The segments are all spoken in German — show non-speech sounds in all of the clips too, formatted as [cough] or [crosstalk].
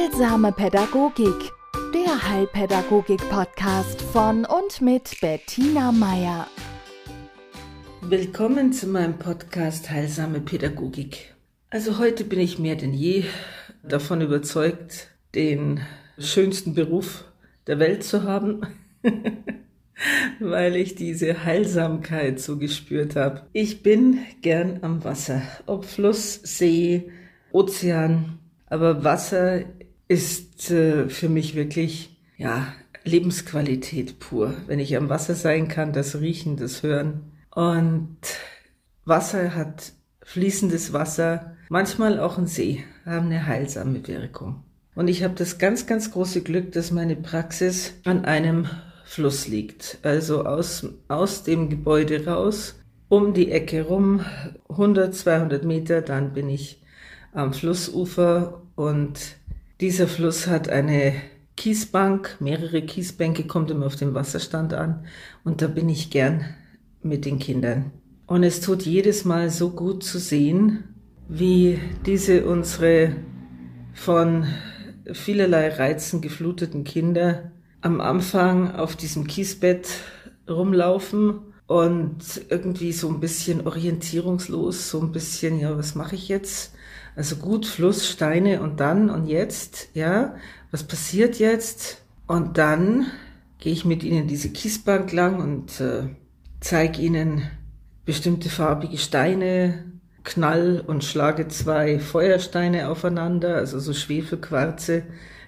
Heilsame Pädagogik, der Heilpädagogik-Podcast von und mit Bettina Meier. Willkommen zu meinem Podcast Heilsame Pädagogik. Also heute bin ich mehr denn je davon überzeugt, den schönsten Beruf der Welt zu haben, [laughs] weil ich diese Heilsamkeit so gespürt habe. Ich bin gern am Wasser, ob Fluss, See, Ozean, aber Wasser ist äh, für mich wirklich, ja, Lebensqualität pur. Wenn ich am Wasser sein kann, das Riechen, das Hören. Und Wasser hat fließendes Wasser, manchmal auch ein See, haben eine heilsame Wirkung. Und ich habe das ganz, ganz große Glück, dass meine Praxis an einem Fluss liegt. Also aus, aus dem Gebäude raus, um die Ecke rum, 100, 200 Meter, dann bin ich am Flussufer und dieser Fluss hat eine Kiesbank, mehrere Kiesbänke, kommt immer auf den Wasserstand an und da bin ich gern mit den Kindern. Und es tut jedes Mal so gut zu sehen, wie diese unsere von vielerlei Reizen gefluteten Kinder am Anfang auf diesem Kiesbett rumlaufen und irgendwie so ein bisschen orientierungslos, so ein bisschen, ja, was mache ich jetzt? Also gut, Fluss, Steine und dann und jetzt, ja, was passiert jetzt? Und dann gehe ich mit ihnen diese Kiesbank lang und äh, zeige ihnen bestimmte farbige Steine, knall und schlage zwei Feuersteine aufeinander, also so Schwefelquarze,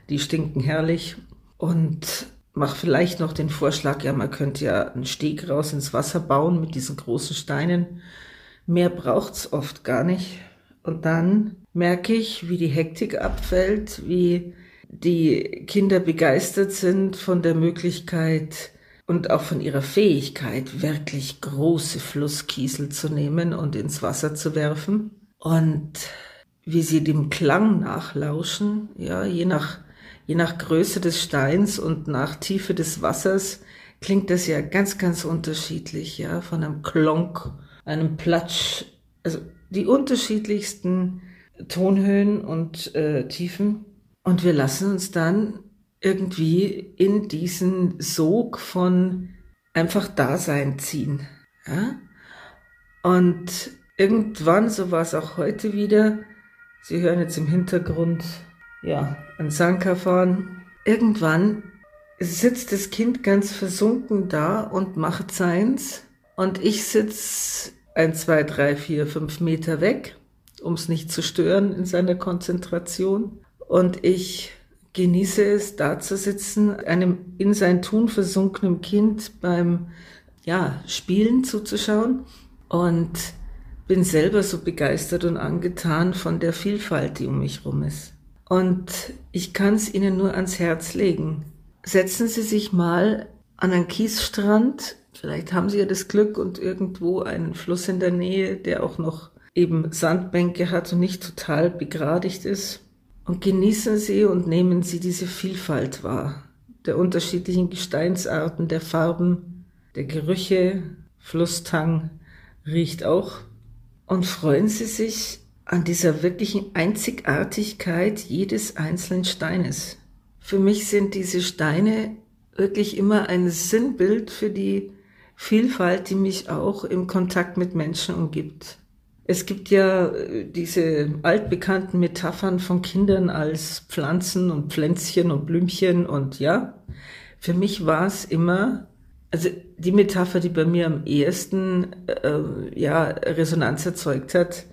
die stinken herrlich und mache vielleicht noch den Vorschlag, ja, man könnte ja einen Steg raus ins Wasser bauen mit diesen großen Steinen. Mehr braucht's oft gar nicht. Und dann merke ich, wie die Hektik abfällt, wie die Kinder begeistert sind von der Möglichkeit und auch von ihrer Fähigkeit, wirklich große Flusskiesel zu nehmen und ins Wasser zu werfen. Und wie sie dem Klang nachlauschen, ja, je nach, je nach Größe des Steins und nach Tiefe des Wassers klingt das ja ganz, ganz unterschiedlich, ja, von einem Klonk, einem Platsch, also die unterschiedlichsten Tonhöhen und äh, Tiefen. Und wir lassen uns dann irgendwie in diesen Sog von einfach Dasein ziehen. Ja? Und irgendwann, so war es auch heute wieder, Sie hören jetzt im Hintergrund, ja, ein Sanka fahren. Irgendwann sitzt das Kind ganz versunken da und macht seins und ich sitze ein, zwei, drei, vier, fünf Meter weg, um es nicht zu stören in seiner Konzentration. Und ich genieße es, da zu sitzen, einem in sein Tun versunkenen Kind beim ja, Spielen zuzuschauen und bin selber so begeistert und angetan von der Vielfalt, die um mich rum ist. Und ich kann es Ihnen nur ans Herz legen. Setzen Sie sich mal an einen Kiesstrand Vielleicht haben Sie ja das Glück und irgendwo einen Fluss in der Nähe, der auch noch eben Sandbänke hat und nicht total begradigt ist. Und genießen Sie und nehmen Sie diese Vielfalt wahr, der unterschiedlichen Gesteinsarten, der Farben, der Gerüche, Flusstang riecht auch. Und freuen Sie sich an dieser wirklichen Einzigartigkeit jedes einzelnen Steines. Für mich sind diese Steine wirklich immer ein Sinnbild für die Vielfalt, die mich auch im Kontakt mit Menschen umgibt. Es gibt ja äh, diese altbekannten Metaphern von Kindern als Pflanzen und Pflänzchen und Blümchen und ja, für mich war es immer, also die Metapher, die bei mir am ehesten äh, ja, Resonanz erzeugt hat,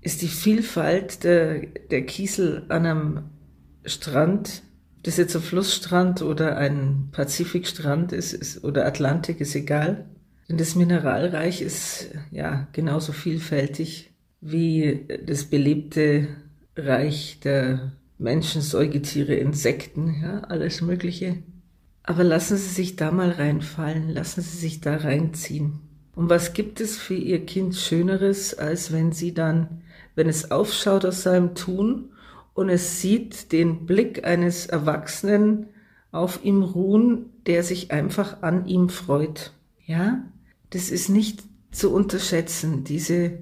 ist die Vielfalt der, der Kiesel an einem Strand das jetzt ein Flussstrand oder ein Pazifikstrand ist, ist oder Atlantik ist egal. Denn das Mineralreich ist ja genauso vielfältig wie das belebte Reich der Menschen, Säugetiere, Insekten, ja, alles Mögliche. Aber lassen Sie sich da mal reinfallen, lassen Sie sich da reinziehen. Und was gibt es für Ihr Kind Schöneres, als wenn Sie dann, wenn es aufschaut aus seinem Tun und es sieht den Blick eines Erwachsenen auf ihm ruhen, der sich einfach an ihm freut. Ja, das ist nicht zu unterschätzen, diese,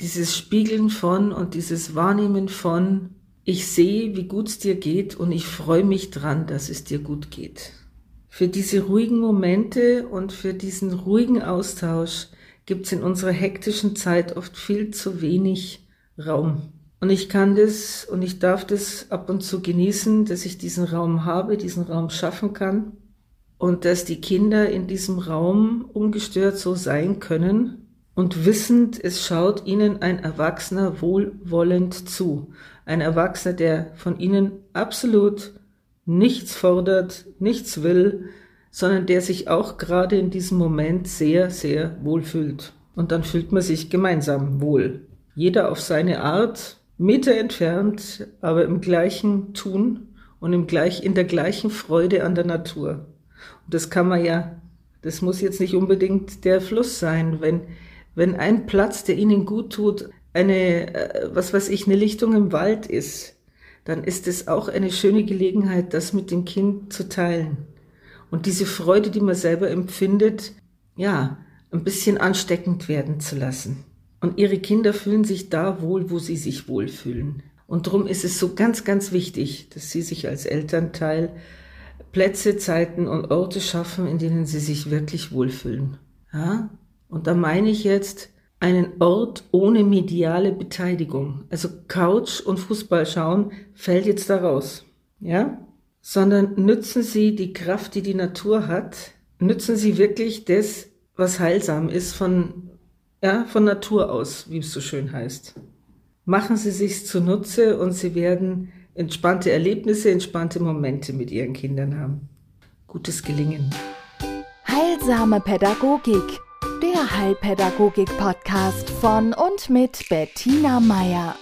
dieses Spiegeln von und dieses Wahrnehmen von Ich sehe, wie gut es dir geht und ich freue mich dran, dass es dir gut geht. Für diese ruhigen Momente und für diesen ruhigen Austausch gibt es in unserer hektischen Zeit oft viel zu wenig Raum. Und ich kann das und ich darf das ab und zu genießen, dass ich diesen Raum habe, diesen Raum schaffen kann und dass die Kinder in diesem Raum ungestört so sein können und wissend, es schaut ihnen ein Erwachsener wohlwollend zu. Ein Erwachsener, der von ihnen absolut nichts fordert, nichts will, sondern der sich auch gerade in diesem Moment sehr, sehr wohl fühlt. Und dann fühlt man sich gemeinsam wohl. Jeder auf seine Art, Meter entfernt, aber im gleichen Tun und im gleich, in der gleichen Freude an der Natur. Und das kann man ja, das muss jetzt nicht unbedingt der Fluss sein, wenn wenn ein Platz, der ihnen gut tut, eine, äh, was weiß ich, eine Lichtung im Wald ist, dann ist es auch eine schöne Gelegenheit, das mit dem Kind zu teilen. Und diese Freude, die man selber empfindet, ja, ein bisschen ansteckend werden zu lassen. Und ihre Kinder fühlen sich da wohl, wo sie sich wohlfühlen. Und darum ist es so ganz, ganz wichtig, dass sie sich als Elternteil Plätze, Zeiten und Orte schaffen, in denen sie sich wirklich wohlfühlen. Ja? Und da meine ich jetzt einen Ort ohne mediale Beteiligung. Also Couch und Fußball schauen fällt jetzt da raus. Ja? Sondern nützen Sie die Kraft, die die Natur hat. Nützen Sie wirklich das, was heilsam ist von, ja, von Natur aus, wie es so schön heißt. Machen Sie sich's zunutze und Sie werden entspannte Erlebnisse, entspannte Momente mit Ihren Kindern haben. Gutes Gelingen. Heilsame Pädagogik der Heilpädagogik-Podcast von und mit Bettina Meier.